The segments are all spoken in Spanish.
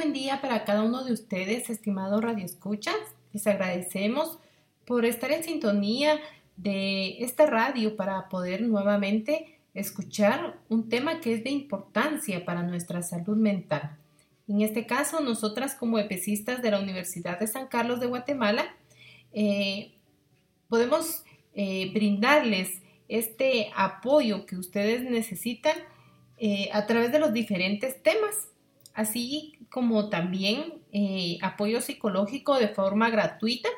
Buen día para cada uno de ustedes, estimados radioescuchas. Les agradecemos por estar en sintonía de esta radio para poder nuevamente escuchar un tema que es de importancia para nuestra salud mental. En este caso, nosotras como epecistas de la Universidad de San Carlos de Guatemala, eh, podemos eh, brindarles este apoyo que ustedes necesitan eh, a través de los diferentes temas, así como también apoyo psicológico de forma gratuita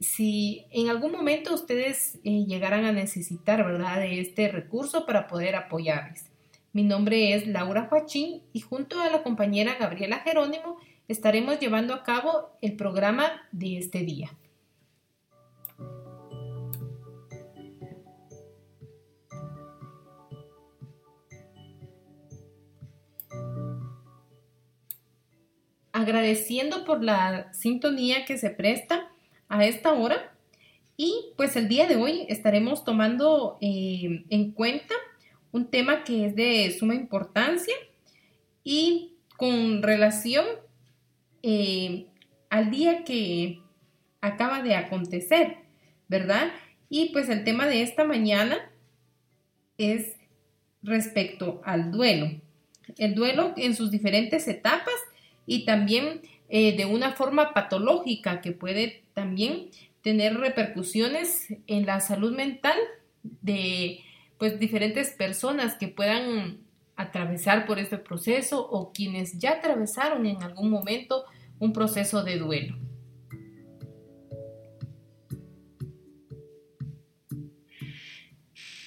si en algún momento ustedes eh, llegaran a necesitar, ¿verdad?, de este recurso para poder apoyarles. Mi nombre es Laura Joachín y junto a la compañera Gabriela Jerónimo estaremos llevando a cabo el programa de este día. Agradeciendo por la sintonía que se presta a esta hora. Y pues el día de hoy estaremos tomando eh, en cuenta un tema que es de suma importancia y con relación eh, al día que acaba de acontecer, ¿verdad? Y pues el tema de esta mañana es respecto al duelo. El duelo en sus diferentes etapas y también eh, de una forma patológica que puede también tener repercusiones en la salud mental de pues diferentes personas que puedan atravesar por este proceso o quienes ya atravesaron en algún momento un proceso de duelo.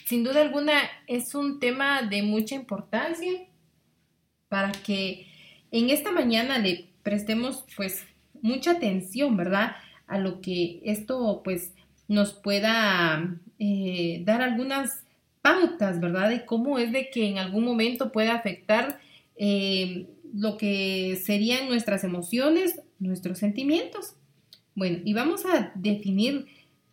Sin duda alguna es un tema de mucha importancia para que en esta mañana le prestemos pues mucha atención, ¿verdad? A lo que esto pues nos pueda eh, dar algunas pautas, ¿verdad? De cómo es de que en algún momento puede afectar eh, lo que serían nuestras emociones, nuestros sentimientos. Bueno, y vamos a definir,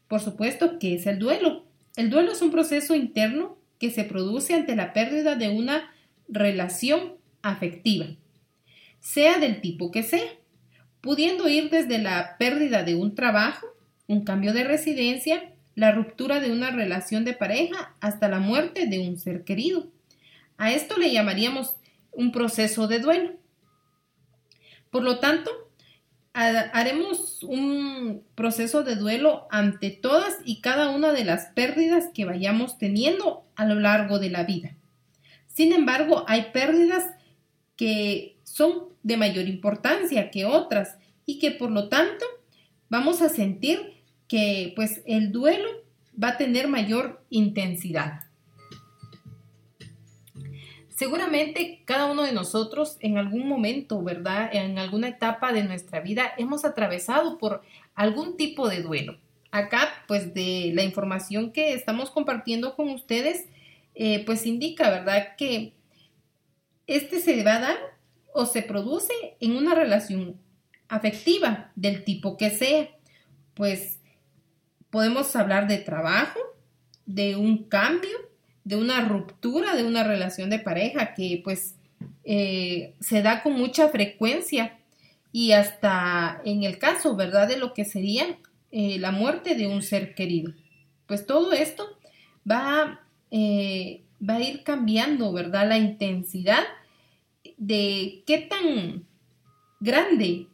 por supuesto, qué es el duelo. El duelo es un proceso interno que se produce ante la pérdida de una relación afectiva, sea del tipo que sea pudiendo ir desde la pérdida de un trabajo, un cambio de residencia, la ruptura de una relación de pareja, hasta la muerte de un ser querido. A esto le llamaríamos un proceso de duelo. Por lo tanto, haremos un proceso de duelo ante todas y cada una de las pérdidas que vayamos teniendo a lo largo de la vida. Sin embargo, hay pérdidas que son de mayor importancia que otras y que por lo tanto vamos a sentir que pues el duelo va a tener mayor intensidad. Seguramente cada uno de nosotros en algún momento, ¿verdad? En alguna etapa de nuestra vida hemos atravesado por algún tipo de duelo. Acá, pues de la información que estamos compartiendo con ustedes, eh, pues indica, ¿verdad? Que este se va a dar o se produce en una relación afectiva del tipo que sea. Pues podemos hablar de trabajo, de un cambio, de una ruptura de una relación de pareja que pues eh, se da con mucha frecuencia y hasta en el caso, ¿verdad? De lo que sería eh, la muerte de un ser querido. Pues todo esto va, eh, va a ir cambiando, ¿verdad? La intensidad de qué tan grande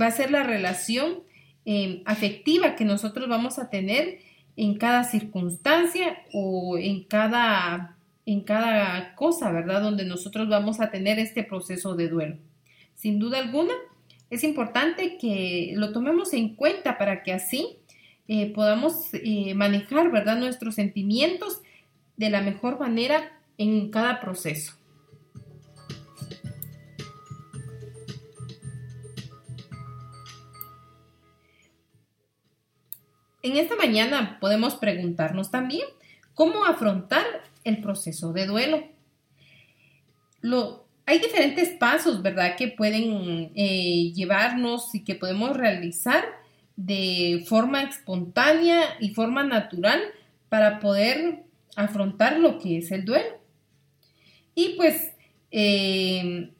va a ser la relación em, afectiva que nosotros vamos a tener en cada circunstancia o en cada, en cada cosa, ¿verdad? Donde nosotros vamos a tener este proceso de duelo. Sin duda alguna, es importante que lo tomemos en cuenta para que así eh, podamos eh, manejar, ¿verdad? Nuestros sentimientos de la mejor manera en cada proceso. En esta mañana podemos preguntarnos también cómo afrontar el proceso de duelo. Lo, hay diferentes pasos, ¿verdad?, que pueden eh, llevarnos y que podemos realizar de forma espontánea y forma natural para poder afrontar lo que es el duelo. Y pues eh,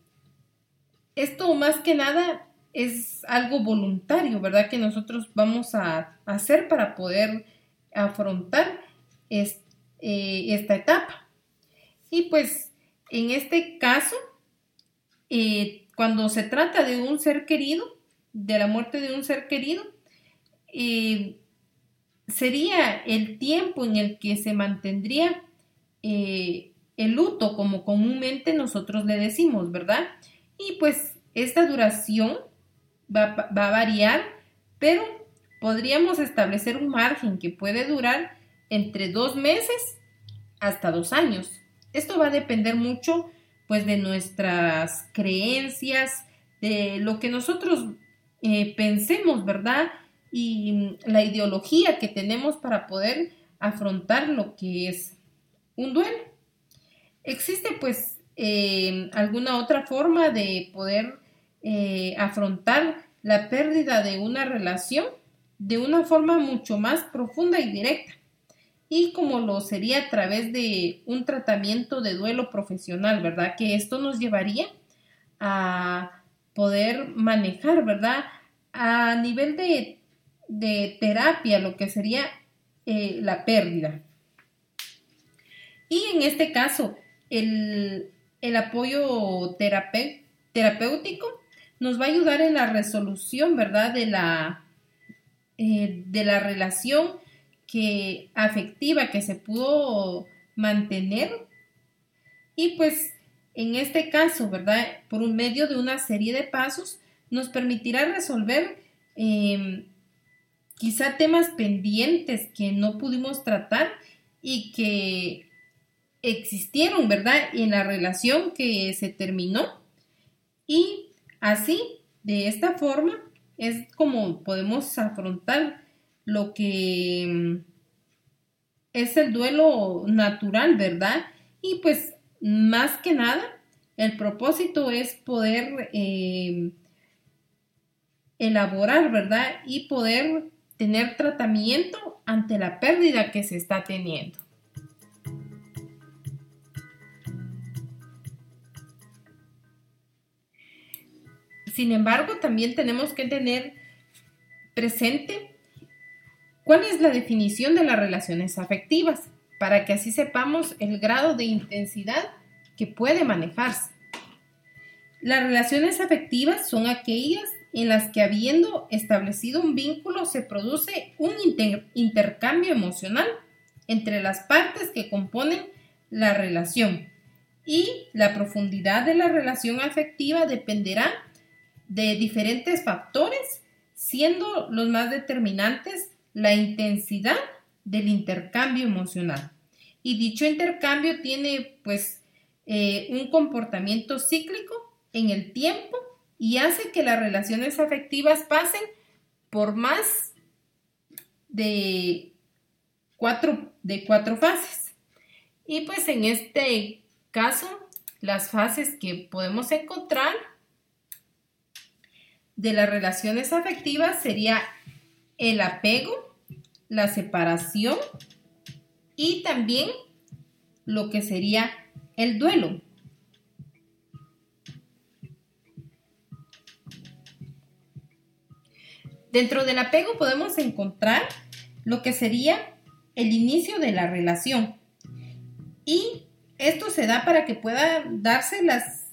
esto más que nada es algo voluntario, ¿verdad? Que nosotros vamos a hacer para poder afrontar eh, esta etapa. Y pues en este caso, eh, cuando se trata de un ser querido, de la muerte de un ser querido, eh, sería el tiempo en el que se mantendría el luto, como comúnmente nosotros le decimos, ¿verdad? Y pues esta duración va, a variar, pero podríamos establecer un margen que puede durar entre dos meses hasta dos años. Esto va a depender mucho pues de nuestras creencias, de lo que nosotros eh, pensemos, ¿verdad? Y la ideología que tenemos para poder afrontar lo que es un duelo. Existe pues eh, alguna otra forma de poder eh, afrontar la pérdida de una relación de una forma mucho más profunda y directa y como lo sería a través de un tratamiento de duelo profesional, ¿verdad? Que esto nos llevaría a poder manejar, ¿verdad? A nivel de, terapia, lo que sería eh, la pérdida. Y en este caso, el, apoyo terapéutico nos va a ayudar en la resolución, ¿verdad? De la, eh, de la relación que, afectiva que se pudo mantener. Y pues en este caso, ¿verdad? Por un medio de una serie de pasos, nos permitirá resolver em, quizá temas pendientes que no pudimos tratar y que existieron, ¿verdad? En la relación que se terminó. Y Así, de esta forma, es como podemos afrontar lo que mm, es el duelo natural, ¿verdad? Y pues más que nada, el propósito es poder eh, elaborar, ¿verdad? Y poder tener tratamiento ante la pérdida que se está teniendo. Sin embargo, también tenemos que tener presente cuál es la definición de las relaciones afectivas, para que así sepamos el grado de intensidad que puede manejarse. Las relaciones afectivas son aquellas en las que habiendo establecido un vínculo se produce un intercambio emocional entre las partes que componen la relación y la profundidad de la relación afectiva dependerá de diferentes factores, siendo los más determinantes la intensidad del intercambio emocional. Y dicho intercambio tiene pues eh, un comportamiento cíclico en el tiempo y hace que las relaciones afectivas pasen por más de cuatro, de cuatro fases. Y pues en este caso, las fases que podemos encontrar de las relaciones afectivas sería el apego, la separación y también lo que sería el duelo. Dentro del apego podemos encontrar lo que sería el inicio de la relación. Y esto se da para que puedan darse las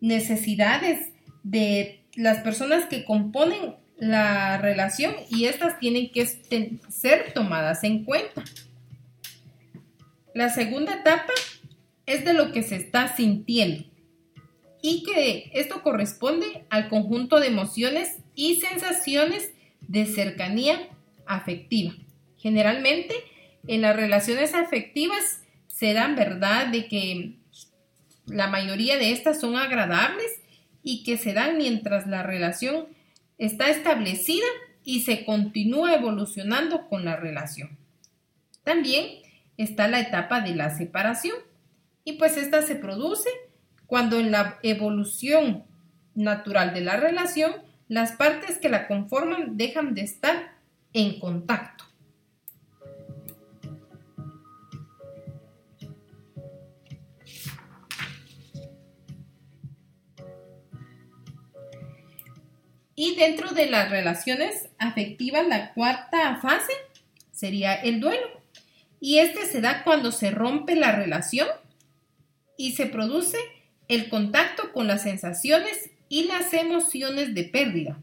necesidades de las personas que componen la relación y estas tienen que ser tomadas en cuenta. La segunda etapa es de lo que se está sintiendo y que esto corresponde al conjunto de emociones y sensaciones de cercanía afectiva. Generalmente en las relaciones afectivas se dan verdad de que la mayoría de estas son agradables y que se dan mientras la relación está establecida y se continúa evolucionando con la relación. También está la etapa de la separación y pues esta se produce cuando en la evolución natural de la relación las partes que la conforman dejan de estar en contacto. Y dentro de las relaciones afectivas, la cuarta fase sería el duelo. Y este se da cuando se rompe la relación y se produce el contacto con las sensaciones y las emociones de pérdida,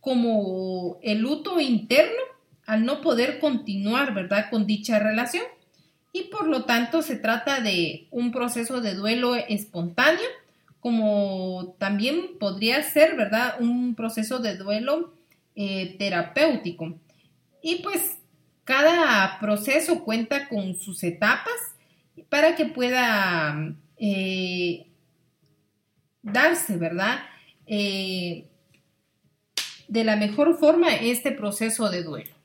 como el luto interno al no poder continuar, ¿verdad?, con dicha relación. Y por lo tanto se trata de un proceso de duelo espontáneo, como también podría ser, ¿verdad?, un proceso de duelo eh, terapéutico. Y pues cada proceso cuenta con sus etapas para que pueda eh, darse, ¿verdad? Eh, de la mejor forma este proceso de duelo.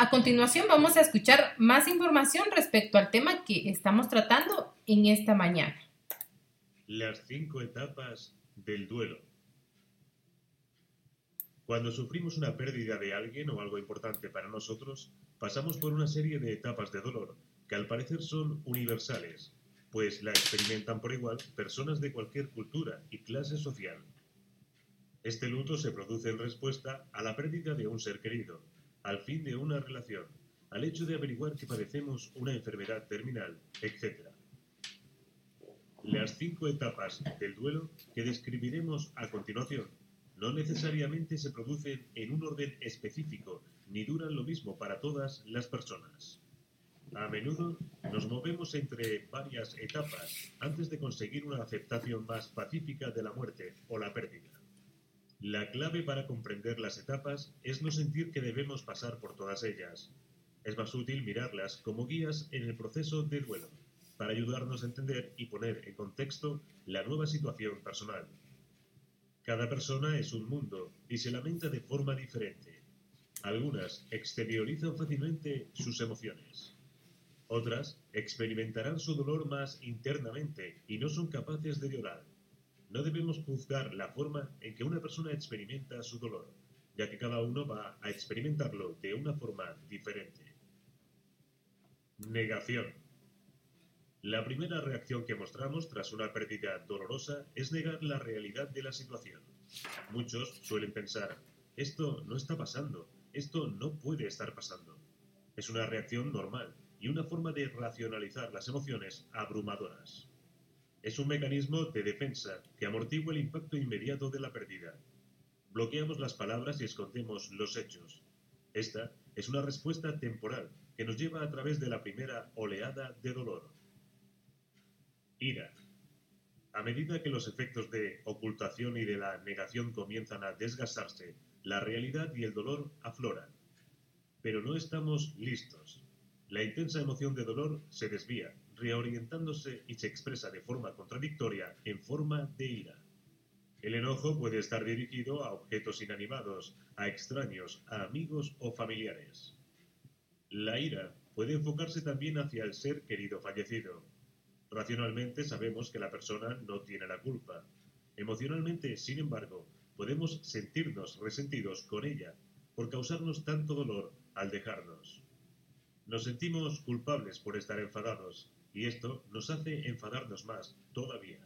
A continuación vamos a escuchar más información respecto al tema que estamos tratando en esta mañana. Las cinco etapas del duelo. Cuando sufrimos una pérdida de alguien o algo importante para nosotros, pasamos por una serie de etapas de dolor que al parecer son universales, pues la experimentan por igual personas de cualquier cultura y clase social. Este luto se produce en respuesta a la pérdida de un ser querido, al fin de una relación, al hecho de averiguar que padecemos una enfermedad terminal, etc. Las cinco etapas del duelo que describiremos a continuación no necesariamente se producen en un orden específico ni duran lo mismo para todas las personas. A menudo nos movemos entre varias etapas antes de conseguir una aceptación más pacífica de la muerte o la pérdida. La clave para comprender las etapas es no sentir que debemos pasar por todas ellas. Es más útil mirarlas como guías en el proceso de duelo, para ayudarnos a entender y poner en contexto la nueva situación personal. Cada persona es un mundo y se lamenta de forma diferente. Algunas exteriorizan fácilmente sus emociones. Otras experimentarán su dolor más internamente y no son capaces de llorar. No debemos juzgar la forma en que una persona experimenta su dolor, ya que cada uno va a experimentarlo de una forma diferente. Negación. La primera reacción que mostramos tras una pérdida dolorosa es negar la realidad de la situación. Muchos suelen pensar, esto no está pasando, esto no puede estar pasando. Es una reacción normal y una forma de racionalizar las emociones abrumadoras. Es un mecanismo de defensa que amortigua el impacto inmediato de la pérdida. Bloqueamos las palabras y escondemos los hechos. Esta es una respuesta temporal que nos lleva a través de la primera oleada de dolor. Ira. A medida que los efectos de ocultación y de la negación comienzan a desgastarse, la realidad y el dolor afloran. Pero no estamos listos. La intensa emoción de dolor se desvía, reorientándose y se expresa de forma contradictoria en forma de ira. El enojo puede estar dirigido a objetos inanimados, a extraños, a amigos o familiares. La ira puede enfocarse también hacia el ser querido fallecido, Racionalmente sabemos que la persona no tiene la culpa. Emocionalmente, sin embargo, podemos sentirnos resentidos con ella por causarnos tanto dolor al dejarnos. Nos sentimos culpables por estar enfadados y esto nos hace enfadarnos más todavía.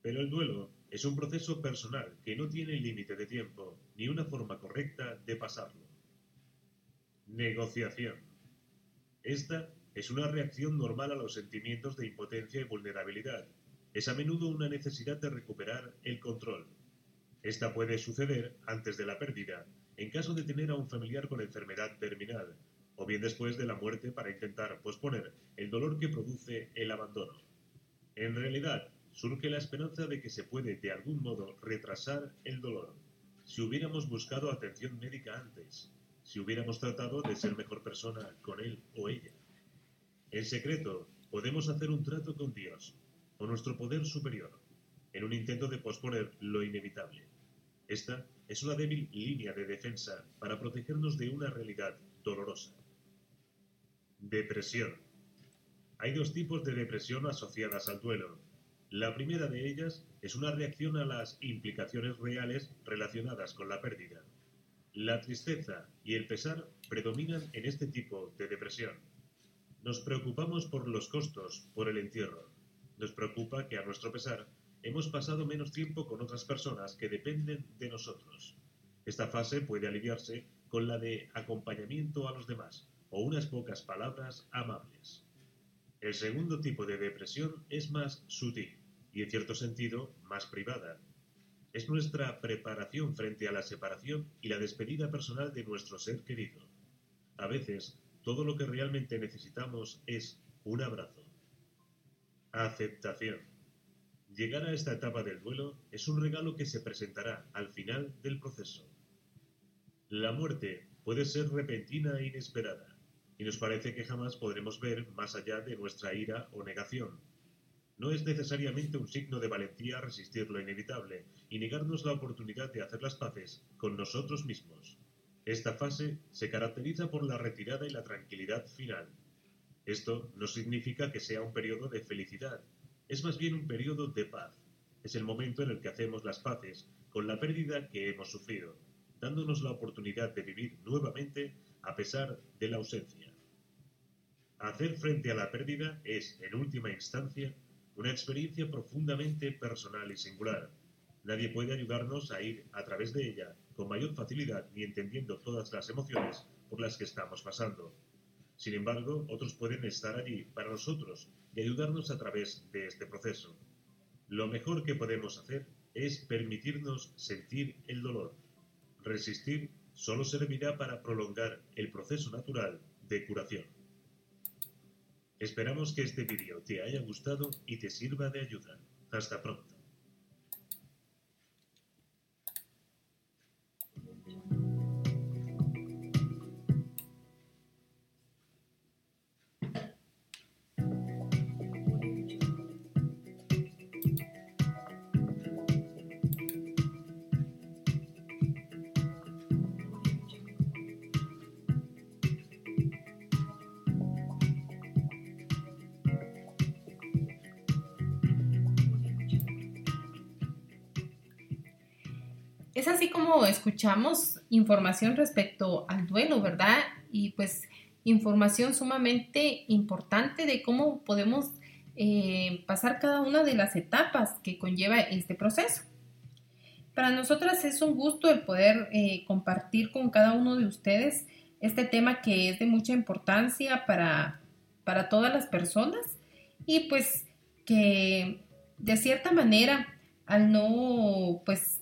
Pero el duelo es un proceso personal que no tiene límite de tiempo ni una forma correcta de pasarlo. Negociación. Esta es una reacción normal a los sentimientos de impotencia y vulnerabilidad. Es a menudo una necesidad de recuperar el control. Esta puede suceder antes de la pérdida, en caso de tener a un familiar con enfermedad terminal, o bien después de la muerte para intentar posponer el dolor que produce el abandono. En realidad, surge la esperanza de que se puede de algún modo retrasar el dolor, si hubiéramos buscado atención médica antes, si hubiéramos tratado de ser mejor persona con él o ella. En secreto, podemos hacer un trato con Dios o nuestro poder superior, en un intento de posponer lo inevitable. Esta es una débil línea de defensa para protegernos de una realidad dolorosa. Depresión. Hay dos tipos de depresión asociadas al duelo. La primera de ellas es una reacción a las implicaciones reales relacionadas con la pérdida. La tristeza y el pesar predominan en este tipo de depresión. Nos preocupamos por los costos, por el entierro. Nos preocupa que a nuestro pesar hemos pasado menos tiempo con otras personas que dependen de nosotros. Esta fase puede aliviarse con la de acompañamiento a los demás o unas pocas palabras amables. El segundo tipo de depresión es más sutil y en cierto sentido más privada. Es nuestra preparación frente a la separación y la despedida personal de nuestro ser querido. A veces, todo lo que realmente necesitamos es un abrazo. Aceptación. Llegar a esta etapa del duelo es un regalo que se presentará al final del proceso. La muerte puede ser repentina e inesperada, y nos parece que jamás podremos ver más allá de nuestra ira o negación. No es necesariamente un signo de valentía resistir lo inevitable y negarnos la oportunidad de hacer las paces con nosotros mismos. Esta fase se caracteriza por la retirada y la tranquilidad final. Esto no significa que sea un periodo de felicidad, es más bien un periodo de paz. Es el momento en el que hacemos las paces con la pérdida que hemos sufrido dándonos la oportunidad de vivir nuevamente a pesar de la ausencia. Hacer frente a la pérdida es, en última instancia, una experiencia profundamente personal y singular. Nadie puede ayudarnos a ir a través de ella con mayor facilidad ni entendiendo todas las emociones por las que estamos pasando. Sin embargo, otros pueden estar allí para nosotros y ayudarnos a través de este proceso. Lo mejor que podemos hacer es permitirnos sentir el dolor resistir solo servirá para prolongar el proceso natural de curación. Esperamos que este vídeo te haya gustado y te sirva de ayuda. Hasta pronto. Escuchamos información respecto al duelo, ¿verdad? Y pues información sumamente importante de cómo podemos eh, pasar cada una de las etapas que conlleva este proceso. Para nosotras es un gusto el poder eh, compartir con cada uno de ustedes este tema que es de mucha importancia para, para todas las personas y pues que de cierta manera al no pues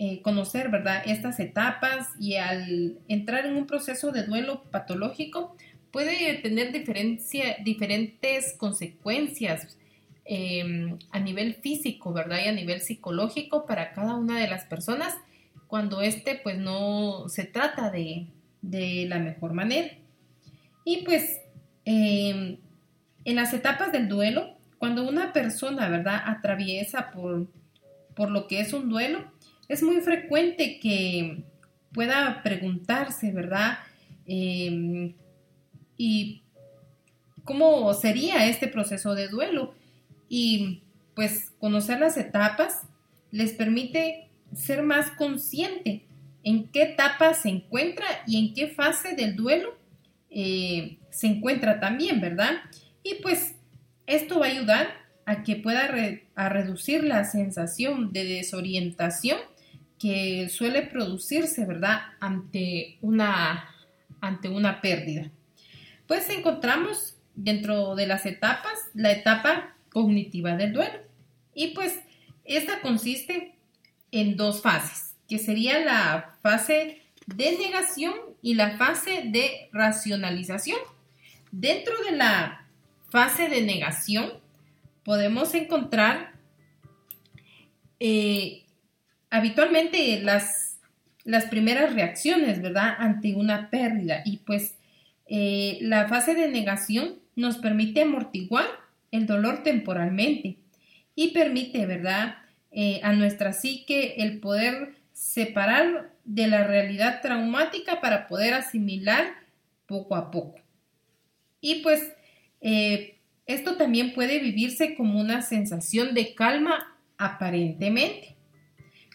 eh, conocer, ¿verdad? Estas etapas y al entrar en un proceso de duelo patológico puede tener diferentes consecuencias em, a nivel físico, ¿verdad? Y a nivel psicológico para cada una de las personas cuando este pues no se trata de, de la mejor manera. Y pues em, en las etapas del duelo, cuando una persona, ¿verdad? Atraviesa por, por lo que es un duelo, es muy frecuente que pueda preguntarse, ¿verdad? Em, y cómo sería este proceso de duelo. Y pues conocer las etapas les permite ser más consciente en qué etapa se encuentra y en qué fase del duelo eh, se encuentra también, ¿verdad? Y pues esto va a ayudar a que pueda a reducir la sensación de desorientación que suele producirse, ¿verdad? Ante una, ante una pérdida. Pues encontramos dentro de las etapas la etapa cognitiva del duelo. Y pues esta consiste en dos fases, que sería la fase de negación y la fase de racionalización. Dentro de la fase de negación podemos encontrar eh, habitualmente las, las primeras reacciones, ¿verdad? Ante una pérdida. Y pues eh, la fase de negación nos permite amortiguar el dolor temporalmente y permite, ¿verdad? Eh, a nuestra psique el poder separar de la realidad traumática para poder asimilar poco a poco. Y pues eh, esto también puede vivirse como una sensación de calma aparentemente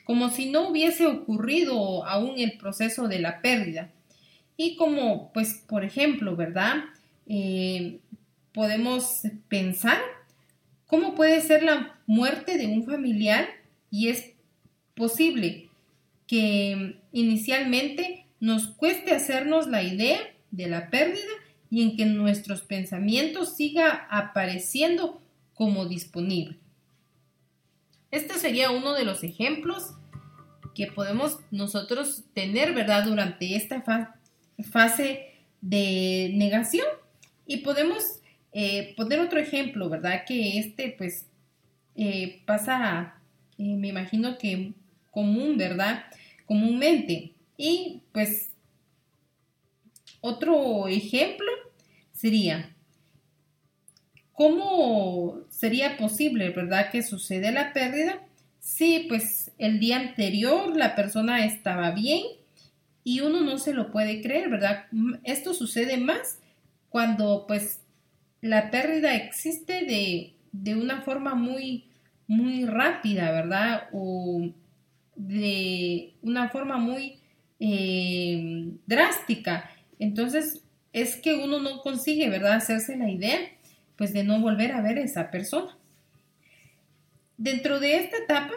como si no hubiese ocurrido aún el proceso de la pérdida. Y como, pues, por ejemplo, ¿verdad? Eh, podemos pensar cómo puede ser la muerte de un familiar y es posible que inicialmente nos cueste hacernos la idea de la pérdida y en que nuestros pensamientos siga apareciendo como disponible. Este sería uno de los ejemplos que podemos nosotros tener, ¿verdad? Durante esta fase de negación. Y podemos eh, poner otro ejemplo, ¿verdad? Que este, pues, eh, pasa, eh, me imagino que común, ¿verdad? Comúnmente. Y pues, otro ejemplo sería, ¿cómo sería posible, ¿verdad? Que sucede la pérdida Sí, pues el día anterior la persona estaba bien y uno no se lo puede creer, ¿verdad? Esto sucede más cuando pues la pérdida existe de, de una forma muy, muy rápida, ¿verdad? O de una forma muy eh, drástica. Entonces es que uno no consigue, ¿verdad? Hacerse la idea, pues de no volver a ver a esa persona. Dentro de esta etapa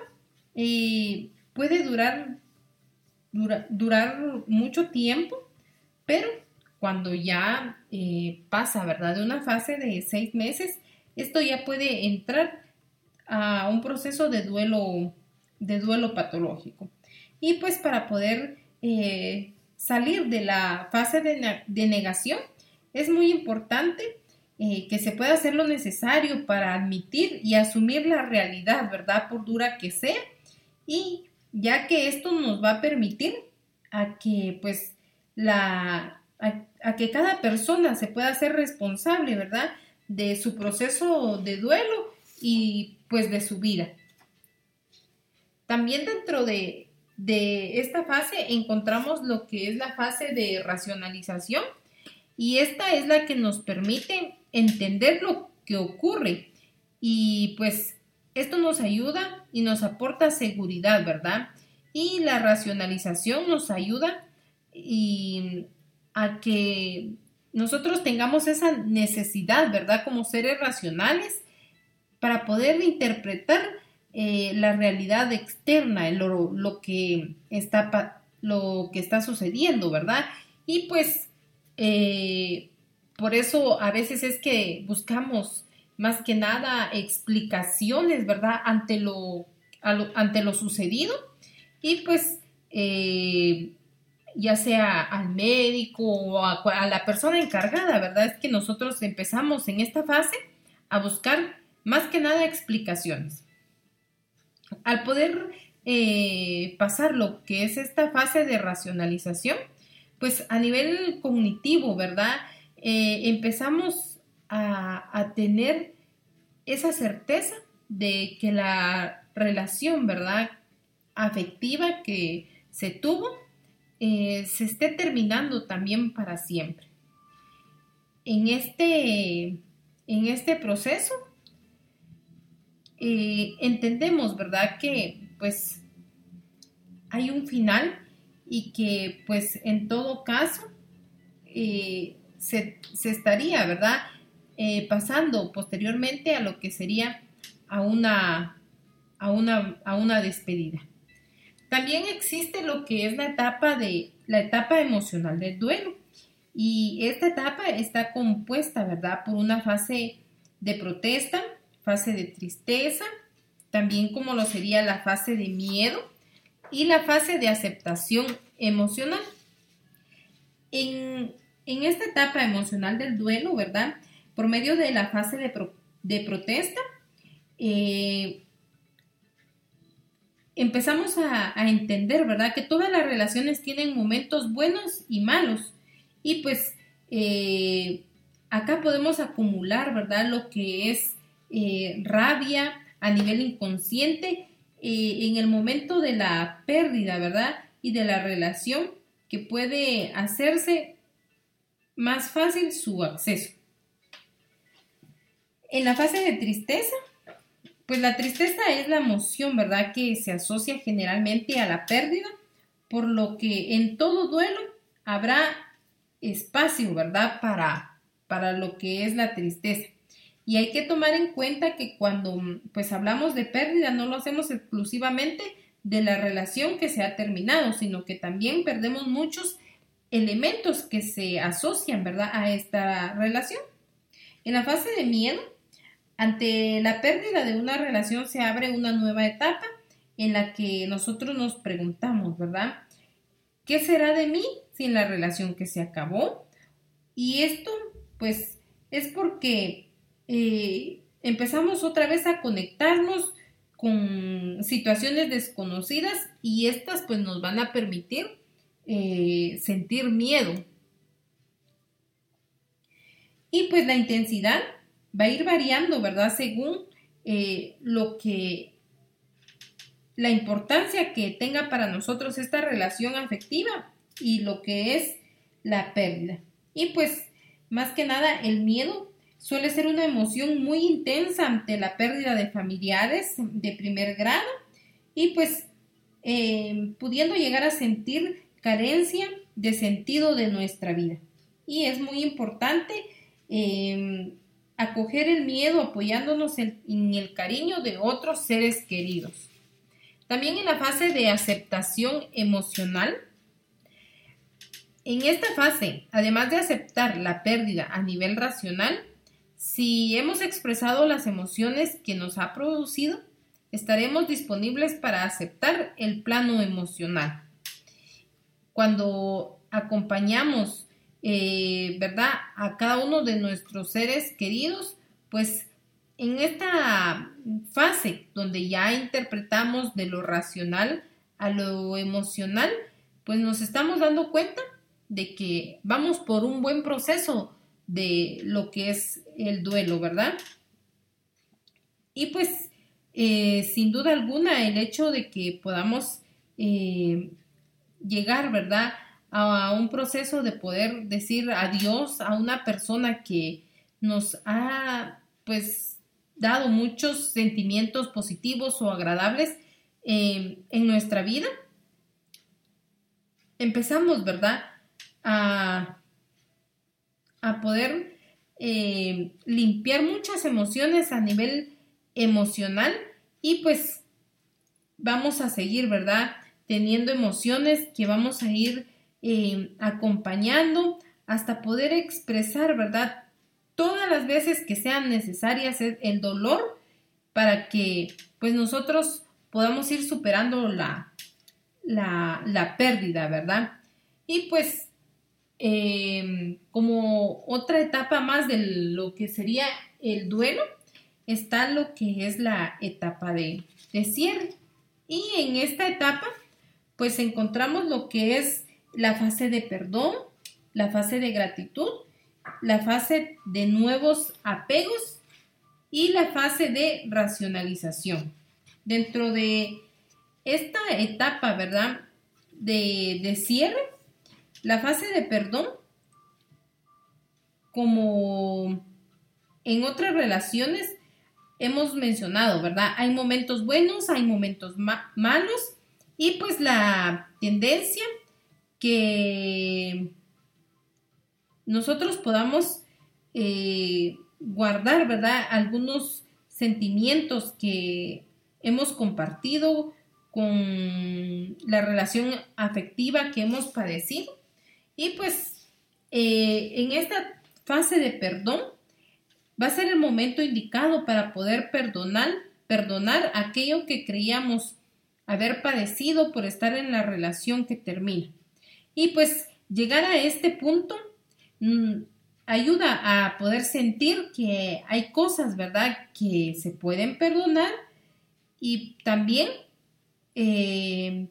eh, puede durar, durar mucho tiempo, pero cuando ya eh, pasa, ¿verdad? De una fase de seis meses, esto ya puede entrar a un proceso de duelo, de duelo patológico. Y pues para poder eh, salir de la fase de, de negación, es muy importante eh, que se pueda hacer lo necesario para admitir y asumir la realidad, ¿verdad? Por dura que sea. Y ya que esto nos va a permitir a que pues la a, que cada persona se pueda hacer responsable, ¿verdad? De su proceso de duelo y pues de su vida. También dentro de, de esta fase encontramos lo que es la fase de racionalización y esta es la que nos permite entender lo que ocurre y pues esto nos ayuda y nos aporta seguridad, ¿verdad? Y la racionalización nos ayuda y a que nosotros tengamos esa necesidad, ¿verdad? Como seres racionales para poder interpretar eh, la realidad externa, lo, lo, que está, lo que está sucediendo, ¿verdad? Y pues eh, por eso a veces es que buscamos más que nada explicaciones, ¿verdad? Ante lo, ante lo sucedido y pues eh, ya sea al médico o a, la persona encargada, ¿verdad? Es que nosotros empezamos en esta fase a buscar más que nada explicaciones. Al poder eh, pasar lo que es esta fase de racionalización, pues a nivel cognitivo, ¿verdad? Eh, empezamos a, tener esa certeza de que la relación, ¿verdad? Afectiva que se tuvo, eh, se esté terminando también para siempre. En este, en este proceso, eh, entendemos, ¿verdad? Que pues hay un final y que pues en todo caso se, estaría, ¿verdad? Eh, pasando posteriormente a lo que sería a una, a una, a una despedida. También existe lo que es la etapa de la etapa emocional del duelo. Y esta etapa está compuesta, ¿verdad?, por una fase de protesta, fase de tristeza, también como lo sería la fase de miedo y la fase de aceptación emocional. En en esta etapa emocional del duelo, ¿verdad? Por medio de la fase de, protesta, eh, empezamos a, entender, ¿verdad? Que todas las relaciones tienen momentos buenos y malos. Y pues eh, acá podemos acumular, ¿verdad? Lo que es eh, rabia a nivel inconsciente en el momento de la pérdida, ¿verdad? Y de la relación que puede hacerse más fácil su acceso. En la fase de tristeza, pues la tristeza es la emoción, ¿verdad? Que se asocia generalmente a la pérdida, por lo que en todo duelo habrá espacio, ¿verdad? Para, para lo que es la tristeza. Y hay que tomar en cuenta que cuando pues hablamos de pérdida no lo hacemos exclusivamente de la relación que se ha terminado, sino que también perdemos muchos elementos que se asocian, ¿verdad?, a esta relación. En la fase de miedo, ante la pérdida de una relación se abre una nueva etapa en la que nosotros nos preguntamos, ¿verdad? ¿Qué será de mí sin la relación que se acabó? Y esto, pues, es porque eh, empezamos otra vez a conectarnos con situaciones desconocidas y estas pues nos van a permitir eh, sentir miedo. Y pues la intensidad va a ir variando, ¿verdad? Según eh, lo que la importancia que tenga para nosotros esta relación afectiva y lo que es la pérdida. Y pues más que nada el miedo suele ser una emoción muy intensa ante la pérdida de familiares de primer grado y pues eh, pudiendo llegar a sentir carencia de sentido de nuestra vida. Y es muy importante eh, acoger el miedo apoyándonos en, el cariño de otros seres queridos. También en la fase de aceptación emocional, en esta fase, además de aceptar la pérdida a nivel racional, si hemos expresado las emociones que nos ha producido, estaremos disponibles para aceptar el plano emocional. Cuando acompañamos, eh, ¿verdad?, a cada uno de nuestros seres queridos, pues en esta fase donde ya interpretamos de lo racional a lo emocional, pues nos estamos dando cuenta de que vamos por un buen proceso de lo que es el duelo, ¿verdad? Y pues, eh, sin duda alguna, el hecho de que podamos eh, llegar, ¿verdad? A, un proceso de poder decir adiós a una persona que nos ha, pues, dado muchos sentimientos positivos o agradables eh, en nuestra vida, empezamos, ¿verdad? A a poder eh, limpiar muchas emociones a nivel emocional y pues vamos a seguir, ¿verdad? Teniendo emociones que vamos a ir eh, acompañando hasta poder expresar, ¿verdad? Todas las veces que sean necesarias el dolor para que pues nosotros podamos ir superando la, la, la pérdida, ¿verdad? Y pues Em, como otra etapa más de lo que sería el duelo, está lo que es la etapa de, de cierre. Y en esta etapa, pues encontramos lo que es la fase de perdón, la fase de gratitud, la fase de nuevos apegos y la fase de racionalización. Dentro de esta etapa, ¿verdad? De, cierre, la fase de perdón, como en otras relaciones hemos mencionado, ¿verdad? Hay momentos buenos, hay momentos malos y pues la tendencia que nosotros podamos eh, guardar, ¿verdad? Algunos sentimientos que hemos compartido con la relación afectiva que hemos padecido y pues eh, en esta fase de perdón va a ser el momento indicado para poder perdonar, perdonar aquello que creíamos haber padecido por estar en la relación que termina. Y pues llegar a este punto mm, ayuda a poder sentir que hay cosas, ¿verdad?, que se pueden perdonar y también eh,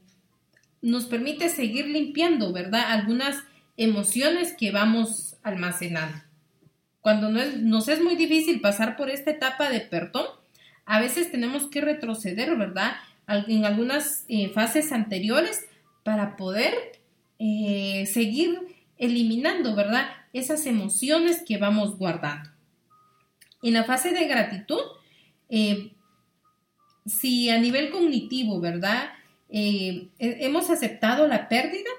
nos permite seguir limpiando, ¿verdad?, algunas emociones que vamos almacenando. Cuando nos es muy difícil pasar por esta etapa de perdón, a veces tenemos que retroceder, ¿verdad? En algunas eh, fases anteriores para poder eh, seguir eliminando, ¿verdad? Esas emociones que vamos guardando. En la fase de gratitud, eh, si a nivel cognitivo, ¿verdad? hemos aceptado la pérdida,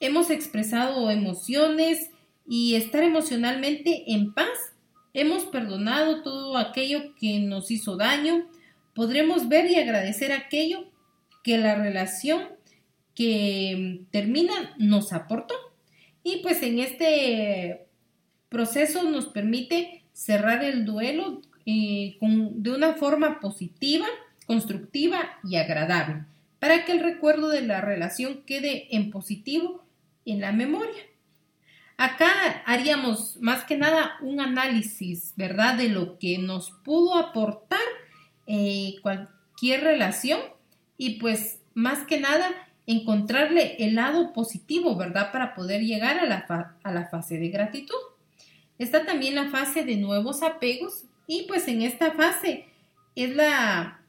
hemos expresado emociones y estar emocionalmente en paz. Hemos perdonado todo aquello que nos hizo daño. Podremos ver y agradecer aquello que la relación que termina nos aportó. Y pues en este proceso nos permite cerrar el duelo eh, de una forma positiva, constructiva y agradable, para que el recuerdo de la relación quede en positivo en la memoria. Acá haríamos más que nada un análisis, ¿verdad?, de lo que nos pudo aportar eh, cualquier relación y pues más que nada encontrarle el lado positivo, ¿verdad?, para poder llegar a la, a la fase de gratitud. Está también la fase de nuevos apegos y pues en esta fase es la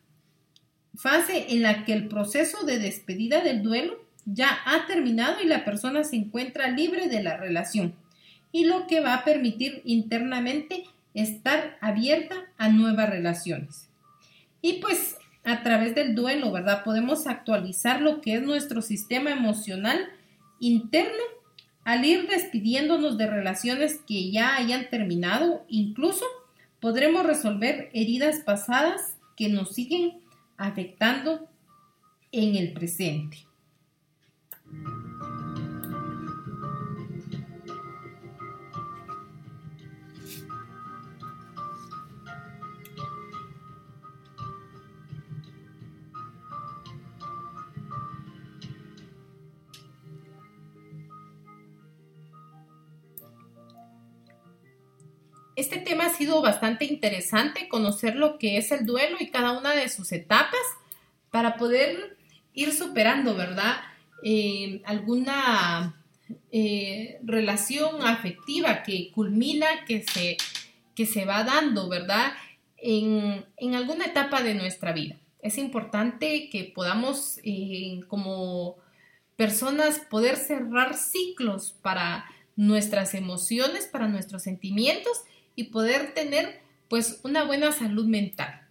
fase en la que el proceso de despedida del duelo ya ha terminado y la persona se encuentra libre de la relación y lo que va a permitir internamente estar abierta a nuevas relaciones. Y pues a través del duelo, ¿verdad? Podemos actualizar lo que es nuestro sistema emocional interno al ir despidiéndonos de relaciones que ya hayan terminado, incluso podremos resolver heridas pasadas que nos siguen afectando en el presente. Este tema ha sido bastante interesante, conocer lo que es el duelo y cada una de sus etapas para poder ir superando, ¿verdad? Eh, alguna eh, relación afectiva que culmina, que se, que se va dando, ¿verdad? En, alguna etapa de nuestra vida. Es importante que podamos, eh, como personas, poder cerrar ciclos para nuestras emociones, para nuestros sentimientos y poder tener pues una buena salud mental.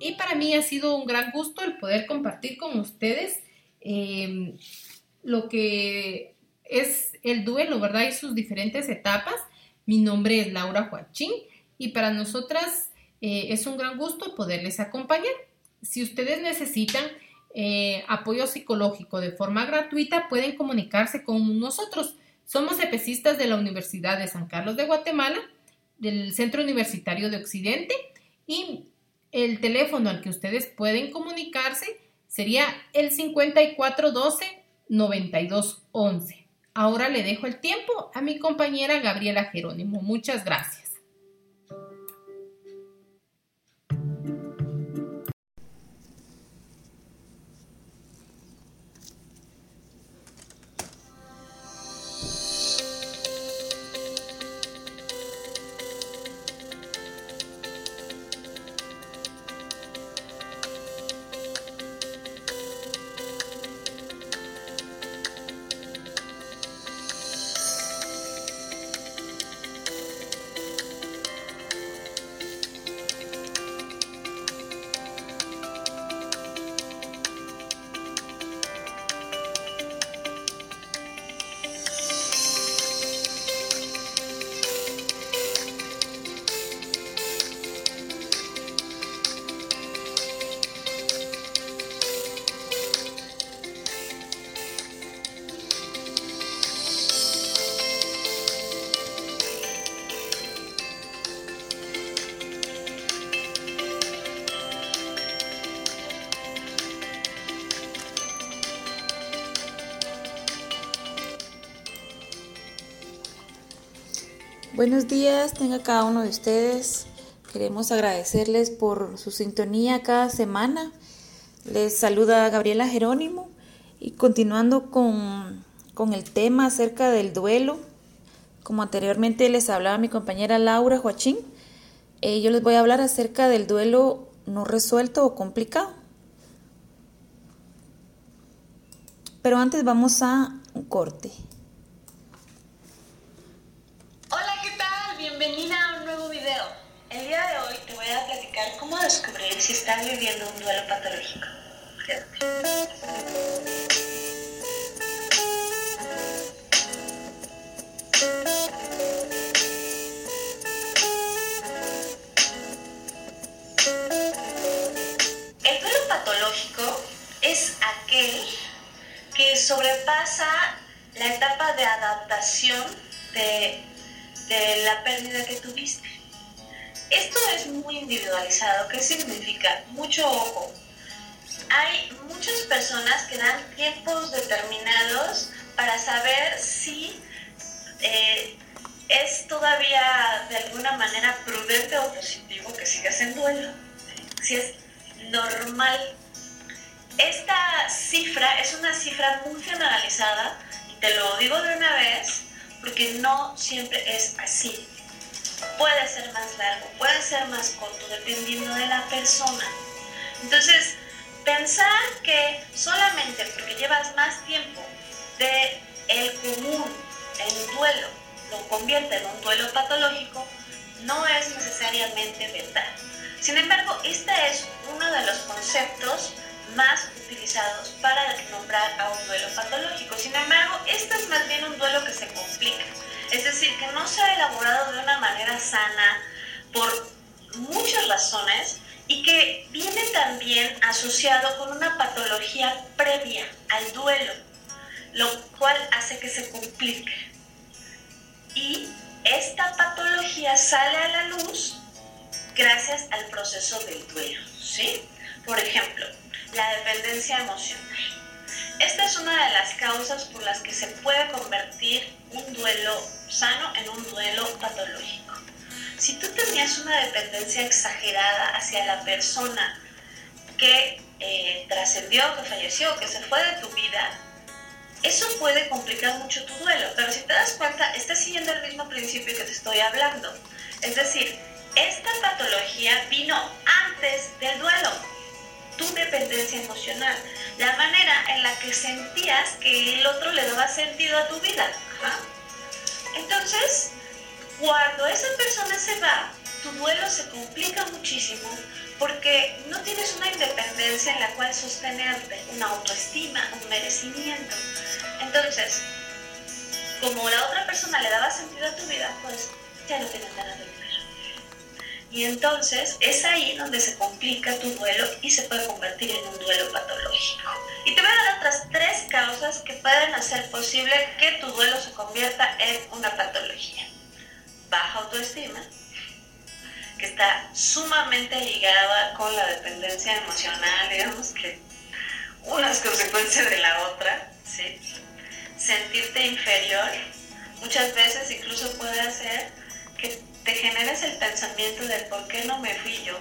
Y para mí ha sido un gran gusto el poder compartir con ustedes em, lo que es el duelo, ¿verdad? Y sus diferentes etapas. Mi nombre es Laura Joachín y para nosotras eh, es un gran gusto poderles acompañar. Si ustedes necesitan eh, apoyo psicológico de forma gratuita, pueden comunicarse con nosotros. Somos epecistas de la Universidad de San Carlos de Guatemala, del Centro Universitario de Occidente y el teléfono al que ustedes pueden comunicarse sería el 5412-9211. Ahora le dejo el tiempo a mi compañera Gabriela Jerónimo. Muchas gracias. Buenos días, tenga cada uno de ustedes. Queremos agradecerles por su sintonía cada semana. Les saluda Gabriela Jerónimo y continuando con, el tema acerca del duelo, como anteriormente les hablaba mi compañera Laura Joachín, eh, yo les voy a hablar acerca del duelo no resuelto o complicado. Pero antes vamos a un corte. están viviendo un duelo patológico. El duelo patológico es aquel que sobrepasa la etapa de adaptación de, de la pérdida que tuviste. Esto es muy individualizado. ¿Qué significa? Mucho ojo. Hay muchas personas que dan tiempos determinados para saber si eh, es todavía de alguna manera prudente o positivo que sigas en duelo. Si es normal. Esta cifra es una cifra muy generalizada te lo digo de una vez porque no siempre es así. Puede ser más largo, puede ser más corto, dependiendo de la persona. Entonces, pensar que solamente porque llevas más tiempo de el común en duelo lo convierte en un duelo patológico, no es necesariamente verdad. Sin embargo, este es uno de los conceptos más utilizados para nombrar a un duelo patológico. Sin embargo, este es más bien un duelo que se complica. Es decir, que no se ha elaborado de una manera sana por muchas razones y que viene también asociado con una patología previa al duelo, lo cual hace que se complique. Y esta patología sale a la luz gracias al proceso del duelo, ¿sí? Por ejemplo, la dependencia emocional. Esta es una de las causas por las que se puede convertir un duelo sano en un duelo patológico. Si tú tenías una dependencia exagerada hacia la persona que eh, trascendió, que falleció, que se fue de tu vida, eso puede complicar mucho tu duelo. Pero si te das cuenta, estás siguiendo el mismo principio que te estoy hablando. Es decir, esta patología vino antes del duelo, tu dependencia emocional, la manera en la que sentías que el otro le daba sentido a tu vida. Entonces, cuando esa persona se va, tu duelo se complica muchísimo porque no tienes una independencia en la cual sostenerte, una autoestima, un merecimiento. Entonces, como la otra persona le daba sentido a tu vida, pues ya no tienes ganas de vivir. Y entonces es ahí donde se complica tu duelo y se puede convertir en un duelo patológico. Y te voy a dar otras tres causas que pueden hacer posible que tu duelo se convierta en una patología. Baja autoestima, que está sumamente ligada con la dependencia emocional, digamos que una es consecuencia de la otra, ¿sí? sentirte inferior muchas veces incluso puede hacer que te generes el pensamiento de por qué no me fui yo.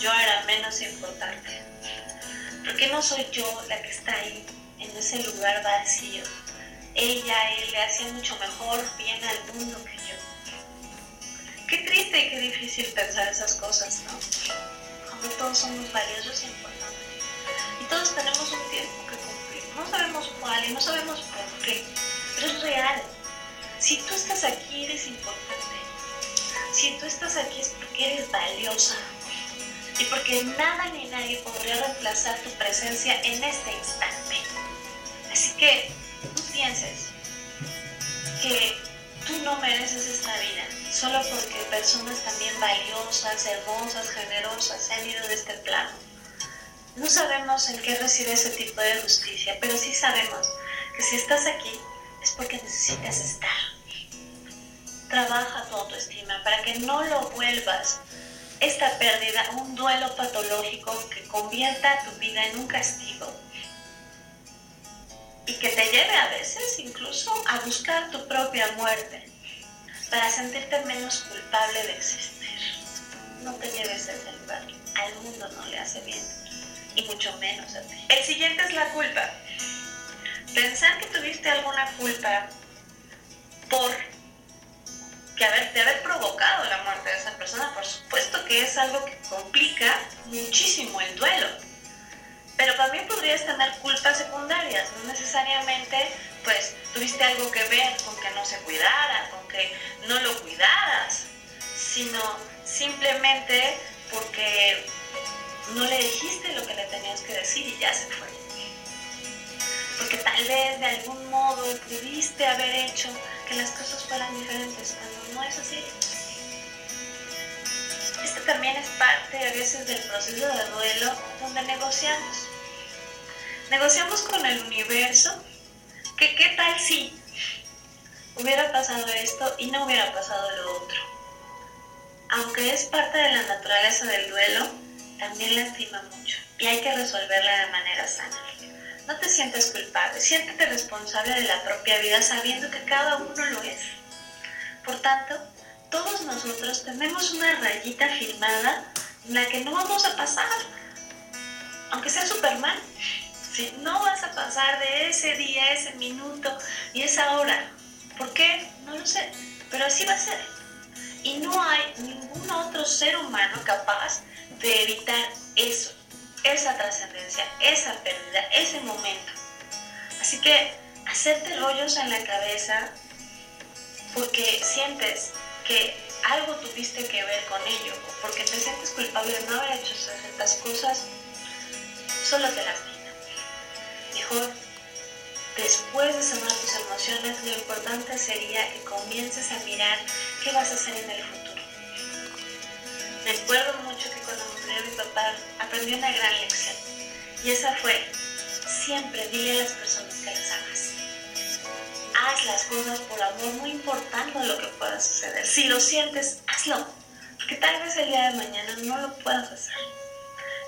Yo era menos importante. ¿Por qué no soy yo la que está ahí, en ese lugar vacío? Ella, él le hacía mucho mejor bien al mundo que yo. Qué triste y qué difícil pensar esas cosas, ¿no? Como todos somos valiosos e importantes. Y todos tenemos un tiempo que no sabemos cuál y no sabemos por qué, pero es real. Si tú estás aquí, eres importante. Si tú estás aquí es porque eres valiosa. Y porque nada ni nadie podría reemplazar tu presencia en este instante. Así que no pienses que tú no mereces esta vida solo porque personas también valiosas, hermosas, generosas se han ido de este plano no sabemos en qué reside ese tipo de justicia, pero sí sabemos que si estás aquí es porque necesitas estar. Trabaja tu autoestima para que no lo vuelvas esta pérdida un duelo patológico que convierta tu vida en un castigo y que te lleve a veces incluso a buscar tu propia muerte para sentirte menos culpable de existir. No te lleves a ese lugar, al mundo no le hace bien y mucho menos a ti. El siguiente es la culpa. Pensar que tuviste alguna culpa por que haber, de haber provocado la muerte de esa persona, por supuesto que es algo que complica muchísimo el duelo. Pero también podrías tener culpas secundarias, no necesariamente pues tuviste algo que ver con que no se cuidara, con que no lo cuidaras, sino simplemente porque no le dijiste lo que le tenías que decir y ya se fue. Tal vez de algún modo pudiste haber hecho que las cosas fueran diferentes cuando no es así. Este también es parte a veces del proceso de duelo donde negociamos. Negociamos con el universo ¿Qué, ¿Qué tal si hubiera pasado esto y no hubiera pasado lo otro? Aunque es parte de la naturaleza del duelo, también lastima mucho y hay que resolverla de manera sana. No te sientes culpable, siéntete responsable de la propia vida sabiendo que cada uno lo es. Por tanto, todos nosotros tenemos una rayita firmada en la que no vamos a pasar, aunque sea Superman. Si no vas a pasar de ese día, ese minuto y esa hora. ¿Por qué? No lo sé, pero así va a ser. Y no hay ningún otro ser humano capaz de evitar eso, esa trascendencia, esa pérdida, ese momento. Así que hacerte rollos en la cabeza porque sientes que algo tuviste que ver con ello o porque te sientes culpable de no haber hecho ciertas cosas, solo te lastima. Mejor, después de sanar tus emociones, lo importante sería que comiences a mirar qué vas a hacer en el futuro. Me acuerdo mucho que cuando murió mi papá aprendí una gran lección y esa fue, siempre dile a las personas que las amas haz las cosas por amor, no importando lo que pueda suceder. Si lo sientes, hazlo, porque tal vez el día de mañana no lo puedas hacer.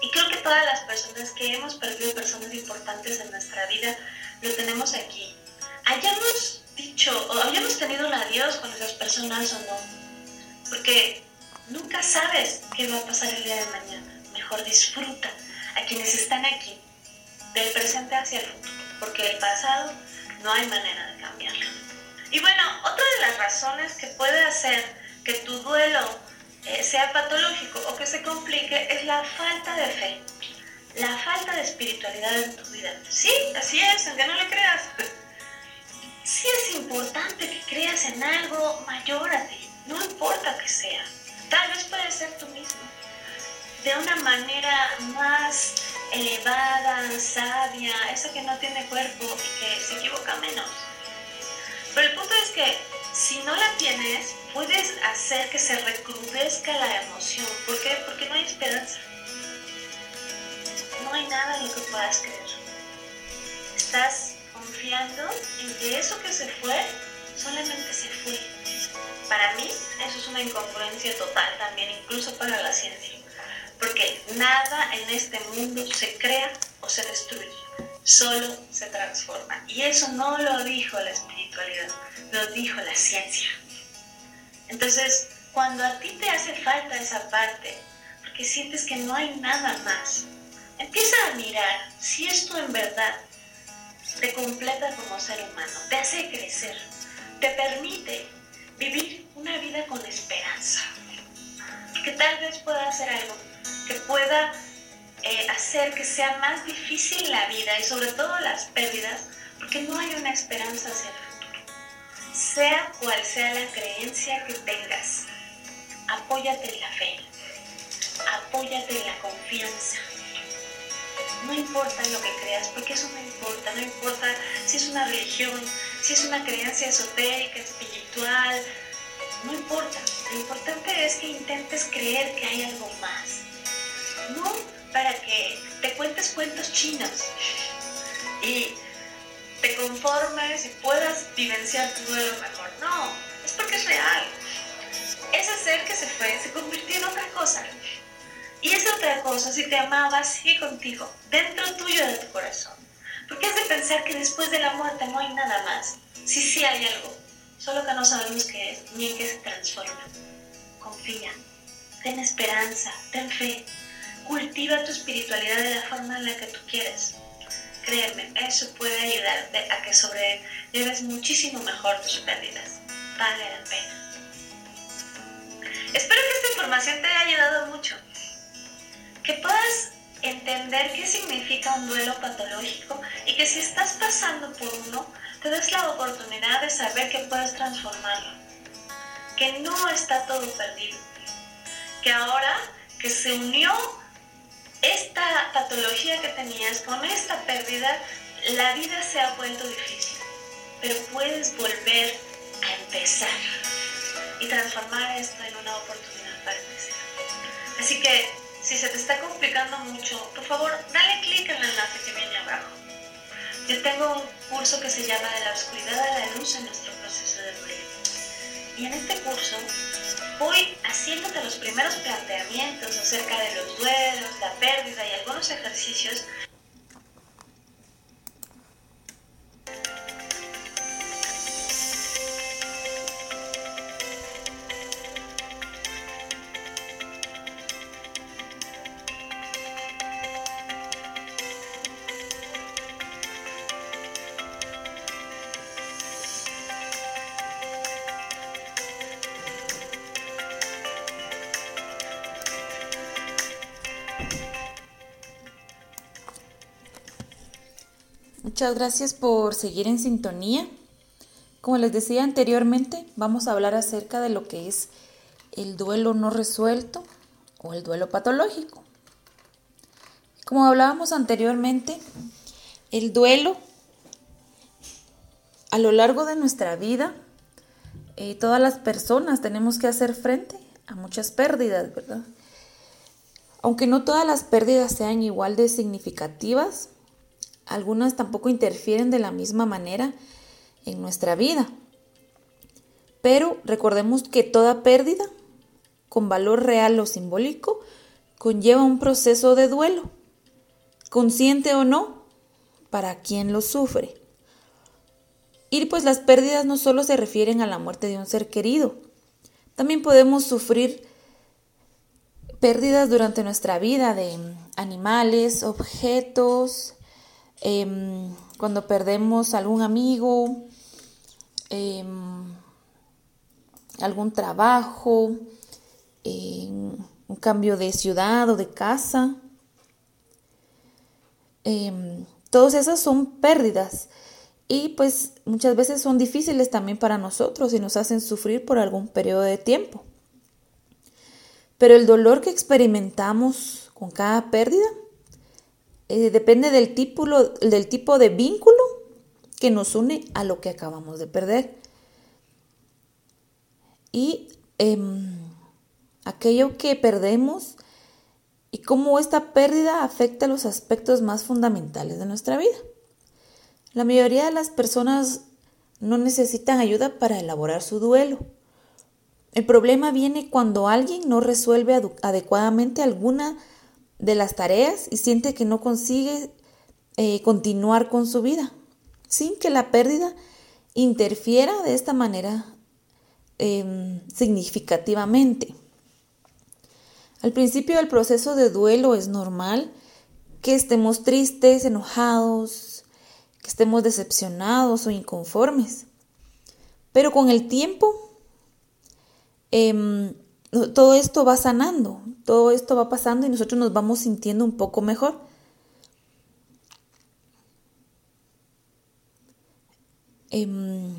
Y creo que todas las personas que hemos perdido personas importantes en nuestra vida, lo tenemos aquí. Hayamos dicho o hayamos tenido un adiós con esas personas o no. Porque nunca sabes qué va a pasar el día de mañana. Mejor disfruta a quienes están aquí, del presente hacia el futuro. Porque el pasado no hay manera de cambiarlo. Y bueno, otra de las razones que puede hacer que tu duelo eh, sea patológico o que se complique es la falta de fe, la falta de espiritualidad en tu vida. Sí, así es, aunque no le creas. Sí es importante que creas en algo mayor a ti, no importa que sea. Tal vez puede ser tú mismo, de una manera más elevada, sabia, esa que no tiene cuerpo y que se equivoca menos. Pero el punto es que si no la tienes, puedes hacer que se recrudezca la emoción. ¿Por qué? Porque no hay esperanza. No hay nada en lo que puedas creer. Estás confiando en que eso que se fue, solamente se fue. Para mí, eso es una incongruencia total también, incluso para la ciencia porque nada en este mundo se crea o se destruye, solo se transforma. Y eso no lo dijo la espiritualidad, lo dijo la ciencia. Entonces, cuando a ti te hace falta esa parte, porque sientes que no hay nada más, empieza a mirar si esto en verdad te completa como ser humano, te hace crecer, te permite vivir una vida con esperanza. Que tal vez pueda hacer algo que pueda eh, hacer que sea más difícil la vida y sobre todo las pérdidas, porque no hay una esperanza hacia el futuro. Sea cual sea la creencia que tengas, apóyate en la fe, apóyate en la confianza. No importa lo que creas, porque eso no importa, no importa si es una religión, si es una creencia esotérica, espiritual, no importa. Lo importante es que intentes creer que hay algo más no para que te cuentes cuentos chinos y te conformes y puedas vivenciar tu duelo mejor. No, es porque es real. Ese ser que se fue se convirtió en otra cosa. Y esa otra cosa, si te amaba, sigue contigo, dentro tuyo de tu corazón. Porque has de pensar que después de la muerte no hay nada más. Sí, sí hay algo, solo que no sabemos qué es ni en qué se transforma. Confía, ten esperanza, ten fe, cultiva tu espiritualidad de la forma en la que tú quieres. Créeme, eso puede ayudarte a que sobrelleves muchísimo mejor tus pérdidas. Vale la pena. Espero que esta información te haya ayudado mucho. Que puedas entender qué significa un duelo patológico y que si estás pasando por uno, te des la oportunidad de saber que puedes transformarlo. Que no está todo perdido. Que ahora que se unió esta patología que tenías, con esta pérdida, la vida se ha vuelto difícil, pero puedes volver a empezar y transformar esto en una oportunidad para crecer. Así que si se te está complicando mucho, por favor, dale clic en el enlace que viene abajo. Yo tengo un curso que se llama De la oscuridad a la luz en nuestro proceso de duelo. Y en este curso voy haciéndote los primeros planteamientos acerca de los duelos, la pérdida y algunos ejercicios Muchas gracias por seguir en sintonía. Como les decía anteriormente, vamos a hablar acerca de lo que es el duelo no resuelto o el duelo patológico. Como hablábamos anteriormente, el duelo a lo largo de nuestra vida, eh, todas las personas tenemos que hacer frente a muchas pérdidas, ¿verdad? Aunque no todas las pérdidas sean igual de significativas, algunas tampoco interfieren de la misma manera en nuestra vida. Pero recordemos que toda pérdida, con valor real o simbólico, conlleva un proceso de duelo, consciente o no, para quien lo sufre. Y pues las pérdidas no solo se refieren a la muerte de un ser querido, también podemos sufrir pérdidas durante nuestra vida de animales, objetos, Em, cuando perdemos algún amigo, em, algún trabajo, em, un cambio de ciudad o de casa. todas esas son pérdidas y pues muchas veces son difíciles también para nosotros y nos hacen sufrir por algún periodo de tiempo. Pero el dolor que experimentamos con cada pérdida eh, depende del tipo, del tipo de vínculo que nos une a lo que acabamos de perder. Y em, aquello que perdemos y cómo esta pérdida afecta los aspectos más fundamentales de nuestra vida. La mayoría de las personas no necesitan ayuda para elaborar su duelo. El problema viene cuando alguien no resuelve adecuadamente alguna de las tareas y siente que no consigue eh, continuar con su vida, sin que la pérdida interfiera de esta manera em, significativamente. Al principio del proceso de duelo es normal que estemos tristes, enojados, que estemos decepcionados o inconformes. Pero con el tiempo, em, todo esto va sanando, todo esto va pasando y nosotros nos vamos sintiendo un poco mejor. Em,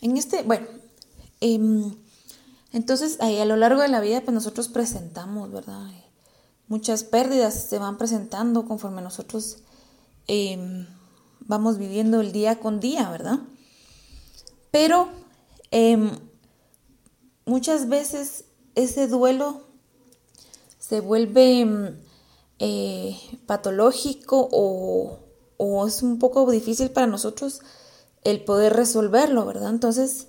en este, bueno, em, entonces a lo largo de la vida pues nosotros presentamos, ¿verdad? Muchas pérdidas se van presentando conforme nosotros em, vamos viviendo el día con día, ¿verdad? Pero em, muchas veces ese duelo se vuelve em, eh, patológico o, es un poco difícil para nosotros el poder resolverlo, ¿verdad? Entonces,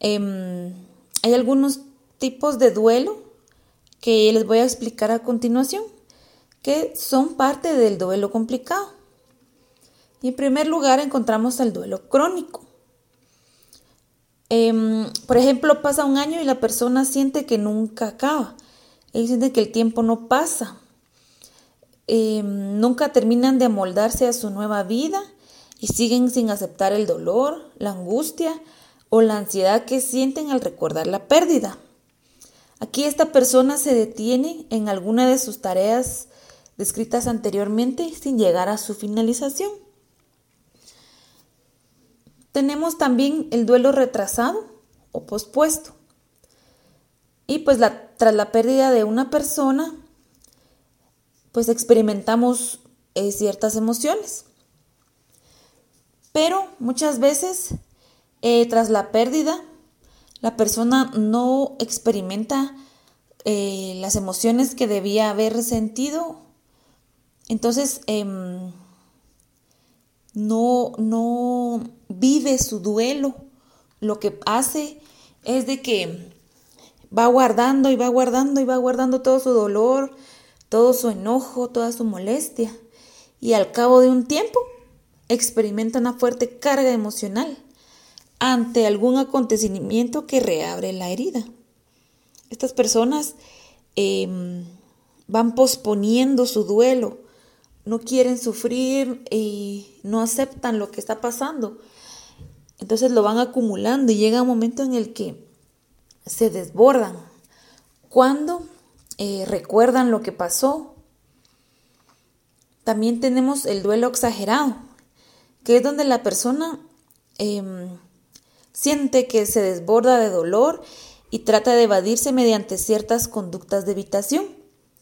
em, hay algunos tipos de duelo que les voy a explicar a continuación, que son parte del duelo complicado. Y en primer lugar encontramos el duelo crónico. Em, por ejemplo, pasa un año y la persona siente que nunca acaba. Ellos siente que el tiempo no pasa. Em, nunca terminan de amoldarse a su nueva vida y siguen sin aceptar el dolor, la angustia o la ansiedad que sienten al recordar la pérdida. Aquí esta persona se detiene en alguna de sus tareas descritas anteriormente sin llegar a su finalización. Tenemos también el duelo retrasado o pospuesto. Y pues tras la pérdida de una persona, pues experimentamos eh, ciertas emociones. Pero muchas veces, eh, tras la pérdida, la persona no experimenta eh, las emociones que debía haber sentido. Entonces, em, no, no vive su duelo. Lo que hace es de que va guardando y va guardando y va guardando todo su dolor, todo su enojo, toda su molestia. Y al cabo de un tiempo experimenta una fuerte carga emocional ante algún acontecimiento que reabre la herida. Estas personas em, van posponiendo su duelo, no quieren sufrir y no aceptan lo que está pasando. Entonces lo van acumulando y llega un momento en el que se desbordan. Cuando eh, recuerdan lo que pasó. También tenemos el duelo exagerado, que es donde la persona em, siente que se desborda de dolor y trata de evadirse mediante ciertas conductas de evitación,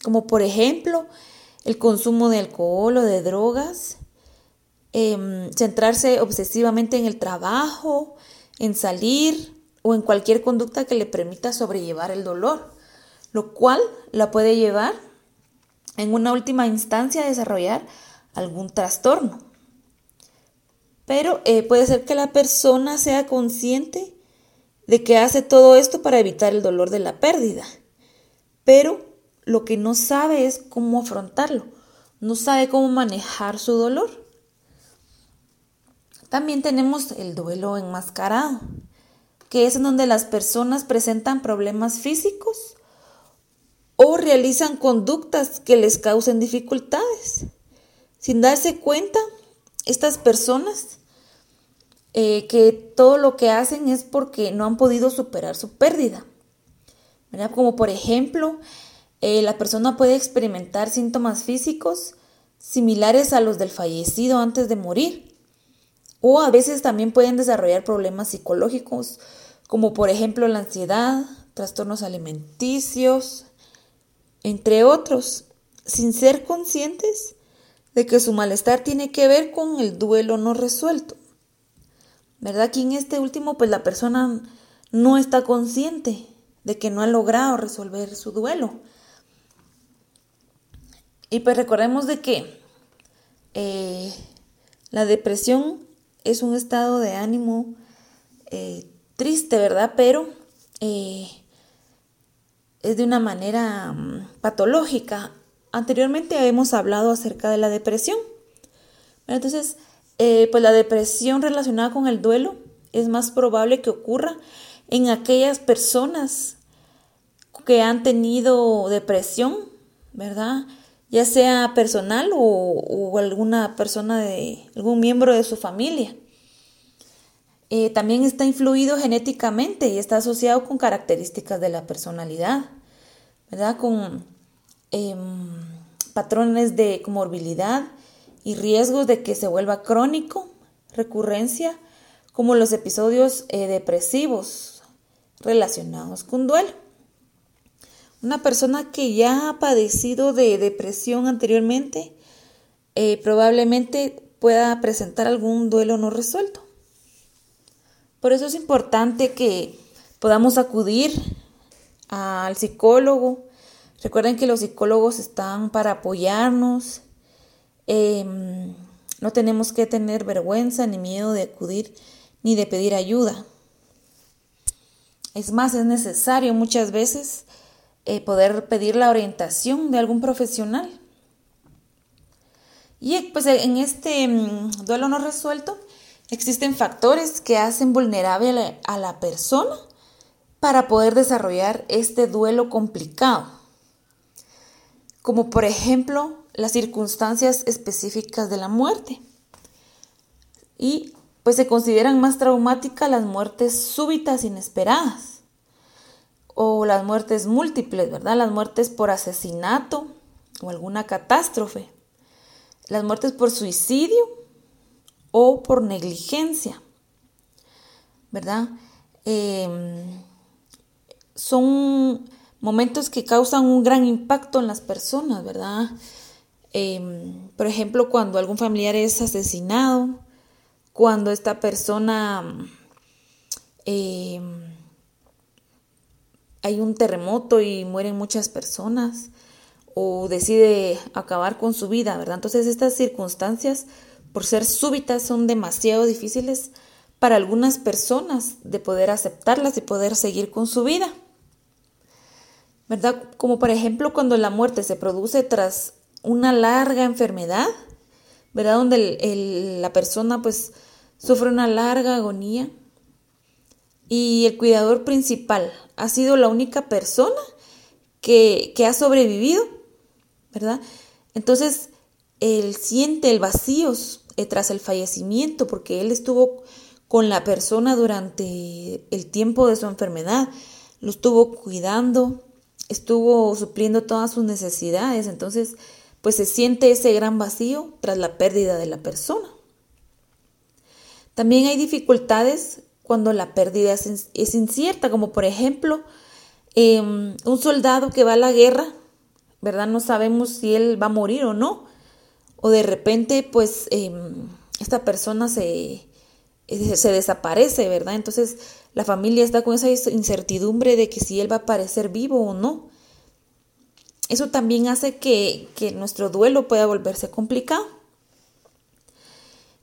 como por ejemplo el consumo de alcohol o de drogas, em, centrarse obsesivamente en el trabajo, en salir o en cualquier conducta que le permita sobrellevar el dolor, lo cual la puede llevar en una última instancia a desarrollar algún trastorno. Pero eh, puede ser que la persona sea consciente de que hace todo esto para evitar el dolor de la pérdida, pero lo que no sabe es cómo afrontarlo, no sabe cómo manejar su dolor. También tenemos el duelo enmascarado, que es en donde las personas presentan problemas físicos o realizan conductas que les causen dificultades. Sin darse cuenta, estas personas eh, que todo lo que hacen es porque no han podido superar su pérdida. Como por ejemplo, eh, la persona puede experimentar síntomas físicos similares a los del fallecido antes de morir. O a veces también pueden desarrollar problemas psicológicos, como por ejemplo la ansiedad, trastornos alimenticios, entre otros, sin ser conscientes de que su malestar tiene que ver con el duelo no resuelto. ¿Verdad? Aquí en este último, pues la persona no está consciente de que no ha logrado resolver su duelo. Y pues recordemos de que eh, la depresión es un estado de ánimo eh, triste, ¿verdad? Pero eh, es de una manera mm, patológica. Anteriormente hemos hablado acerca de la depresión. Entonces, pues la depresión relacionada con el duelo es más probable que ocurra en aquellas personas que han tenido depresión, ¿verdad? Ya sea personal o, alguna persona de algún miembro de su familia. Eh, también está influido genéticamente y está asociado con características de la personalidad, ¿verdad? Con em, patrones de comorbilidad y riesgos de que se vuelva crónico, recurrencia, como los episodios eh, depresivos relacionados con duelo. Una persona que ya ha padecido de depresión anteriormente eh, probablemente pueda presentar algún duelo no resuelto. Por eso es importante que podamos acudir al psicólogo. Recuerden que los psicólogos están para apoyarnos. Em, no tenemos que tener vergüenza ni miedo de acudir ni de pedir ayuda. Es más, es necesario muchas veces eh, poder pedir la orientación de algún profesional. Y pues en este mm, duelo no resuelto, Existen factores que hacen vulnerable a la persona para poder desarrollar este duelo complicado, como por ejemplo las circunstancias específicas de la muerte. Y pues se consideran más traumáticas las muertes súbitas inesperadas o las muertes múltiples, ¿verdad? Las muertes por asesinato o alguna catástrofe, las muertes por suicidio o por negligencia, ¿verdad? Em, son momentos que causan un gran impacto en las personas, ¿verdad? Em, por ejemplo, cuando algún familiar es asesinado, cuando esta persona em, hay un terremoto y mueren muchas personas o decide acabar con su vida, ¿verdad? Entonces estas circunstancias, por ser súbitas, son demasiado difíciles para algunas personas de poder aceptarlas y poder seguir con su vida. ¿Verdad? Como por ejemplo cuando la muerte se produce tras una larga enfermedad, ¿verdad? Donde la persona pues sufre una larga agonía y el cuidador principal ha sido la única persona que, ha sobrevivido, ¿verdad? Entonces, él siente el vacío eh, tras el fallecimiento porque él estuvo con la persona durante el tiempo de su enfermedad, lo estuvo cuidando, estuvo supliendo todas sus necesidades, entonces pues se siente ese gran vacío tras la pérdida de la persona. También hay dificultades cuando la pérdida es, incierta, como por ejemplo em, un soldado que va a la guerra, ¿verdad? No sabemos si él va a morir o no. O de repente, pues, em, esta persona se, eh, se desaparece, ¿verdad? Entonces la familia está con esa incertidumbre de que si él va a aparecer vivo o no. Eso también hace que, que nuestro duelo pueda volverse complicado.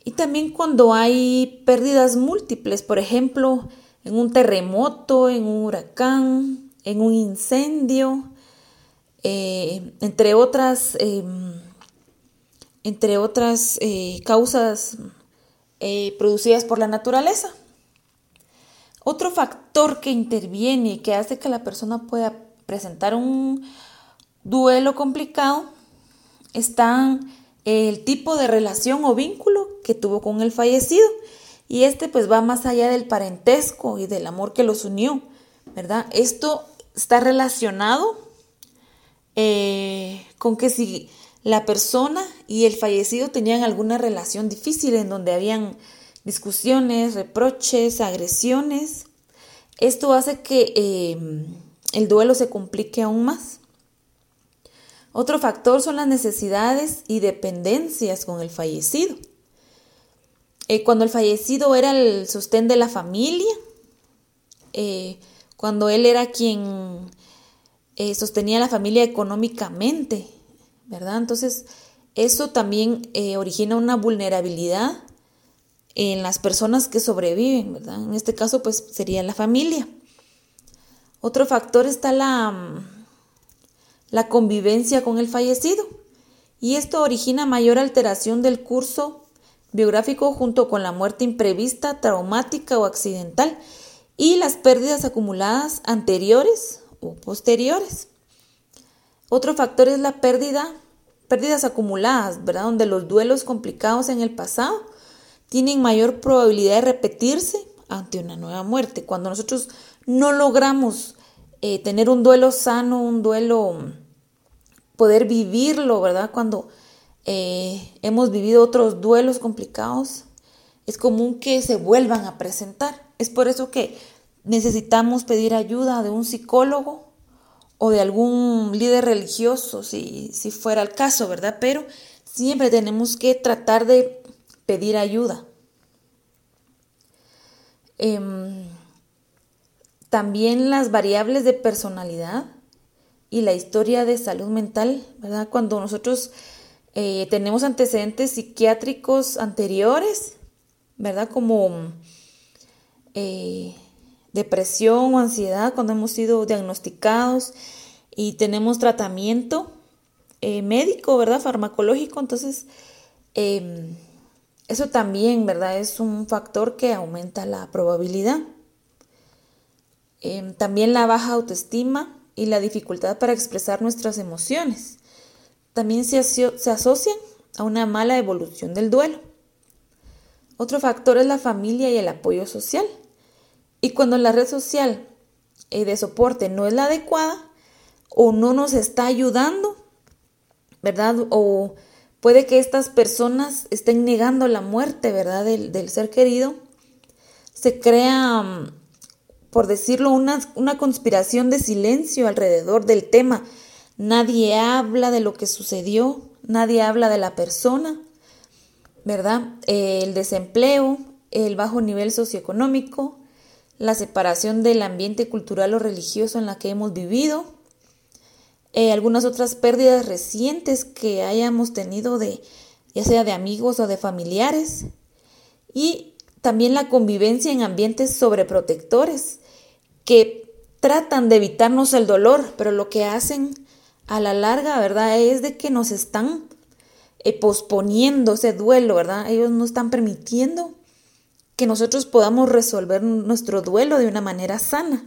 Y también cuando hay pérdidas múltiples, por ejemplo, en un terremoto, en un huracán, en un incendio, eh, entre otras, em, entre otras eh, causas eh, producidas por la naturaleza. Otro factor que interviene y que hace que la persona pueda presentar un duelo complicado está el tipo de relación o vínculo que tuvo con el fallecido. Y este pues va más allá del parentesco y del amor que los unió, ¿verdad? Esto está relacionado eh, con que si la persona y el fallecido tenían alguna relación difícil en donde habían discusiones, reproches, agresiones, esto hace que eh, el duelo se complique aún más. Otro factor son las necesidades y dependencias con el fallecido. Eh, cuando el fallecido era el sostén de la familia, eh, cuando él era quien eh, sostenía la familia económicamente, ¿verdad? Entonces, eso también origina una vulnerabilidad en las personas que sobreviven, ¿verdad? En este caso, pues sería la familia. Otro factor está la la convivencia con el fallecido, y esto origina mayor alteración del curso biográfico junto con la muerte imprevista, traumática o accidental y las pérdidas acumuladas anteriores o posteriores. Otro factor es la pérdida, pérdidas acumuladas, ¿verdad? Donde los duelos complicados en el pasado tienen mayor probabilidad de repetirse ante una nueva muerte. Cuando nosotros no logramos eh, tener un duelo sano, un duelo, poder vivirlo, ¿verdad? Cuando eh, hemos vivido otros duelos complicados, es común que se vuelvan a presentar. Es por eso que necesitamos pedir ayuda de un psicólogo o de algún líder religioso, si, si fuera el caso, ¿verdad? Pero siempre tenemos que tratar de pedir ayuda. Em, también las variables de personalidad y la historia de salud mental, ¿verdad? Cuando nosotros eh, tenemos antecedentes psiquiátricos anteriores, ¿verdad? Como eh, depresión o ansiedad, cuando hemos sido diagnosticados y tenemos tratamiento eh, médico, ¿verdad? Farmacológico, entonces eso también, ¿verdad? Es un factor que aumenta la probabilidad. Em, también la baja autoestima y la dificultad para expresar nuestras emociones. También se, asocian a una mala evolución del duelo. Otro factor es la familia y el apoyo social. Y cuando la red social eh, de soporte no es la adecuada o no nos está ayudando, ¿verdad? O puede que estas personas estén negando la muerte, ¿verdad? Del, del ser querido. Se crea mm, por decirlo, una, una conspiración de silencio alrededor del tema. Nadie habla de lo que sucedió, nadie habla de la persona, ¿verdad? El desempleo, el bajo nivel socioeconómico, la separación del ambiente cultural o religioso en la que hemos vivido, eh, algunas otras pérdidas recientes que hayamos tenido de ya sea de amigos o de familiares, y también la convivencia en ambientes sobreprotectores que tratan de evitarnos el dolor, pero lo que hacen a la larga, ¿verdad? Es de que nos están eh, posponiendo ese duelo, ¿verdad? Ellos no están permitiendo que nosotros podamos resolver nuestro duelo de una manera sana,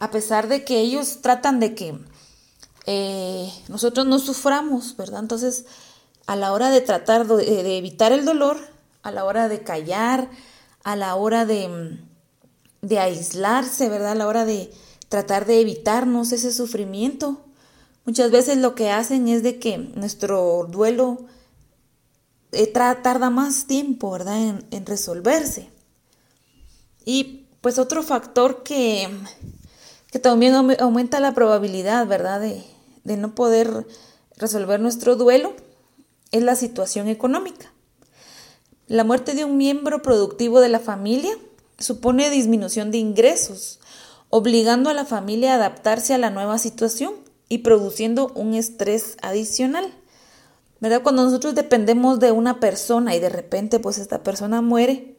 a pesar de que ellos tratan de que eh, nosotros no suframos, ¿verdad? Entonces, a la hora de tratar de, evitar el dolor, a la hora de callar, a la hora de, de aislarse, ¿verdad? A la hora de tratar de evitarnos ese sufrimiento, Muchas veces lo que hacen es de que nuestro duelo eh, tarda más tiempo, ¿verdad?, en, resolverse. Y pues otro factor que, que también aumenta la probabilidad, ¿verdad?, de, de no poder resolver nuestro duelo es la situación económica. La muerte de un miembro productivo de la familia supone disminución de ingresos, obligando a la familia a adaptarse a la nueva situación y produciendo un estrés adicional. ¿Verdad? Cuando nosotros dependemos de una persona y de repente pues esta persona muere,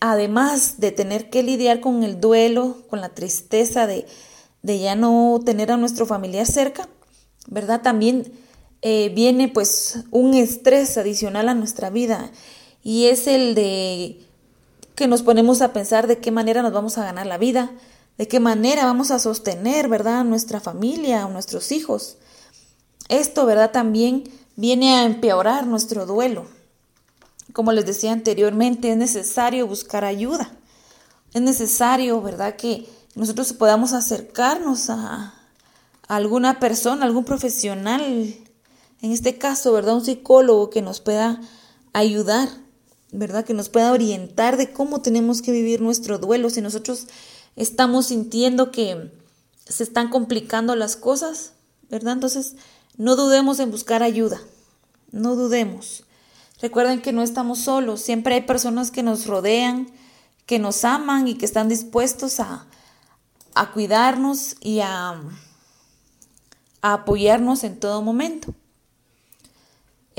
además de tener que lidiar con el duelo, con la tristeza de, de ya no tener a nuestro familiar cerca, ¿verdad? También eh, viene pues un estrés adicional a nuestra vida y es el de que nos ponemos a pensar de qué manera nos vamos a ganar la vida, de qué manera vamos a sostener, ¿verdad?, a nuestra familia, a nuestros hijos. Esto, ¿verdad?, también viene a empeorar nuestro duelo. Como les decía anteriormente, es necesario buscar ayuda. Es necesario, ¿verdad?, que nosotros podamos acercarnos a, alguna persona, algún profesional, en este caso, ¿verdad?, un psicólogo que nos pueda ayudar, ¿verdad?, que nos pueda orientar de cómo tenemos que vivir nuestro duelo. Si nosotros estamos sintiendo que se están complicando las cosas, ¿verdad? Entonces, no dudemos en buscar ayuda, no dudemos. Recuerden que no estamos solos, siempre hay personas que nos rodean, que nos aman y que están dispuestos a, a cuidarnos y a, a, apoyarnos en todo momento.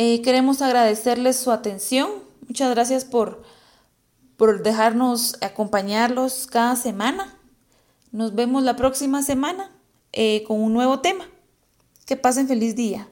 Eh, queremos agradecerles su atención. Muchas gracias por por dejarnos acompañarlos cada semana. Nos vemos la próxima semana eh, con un nuevo tema. Que pasen feliz día.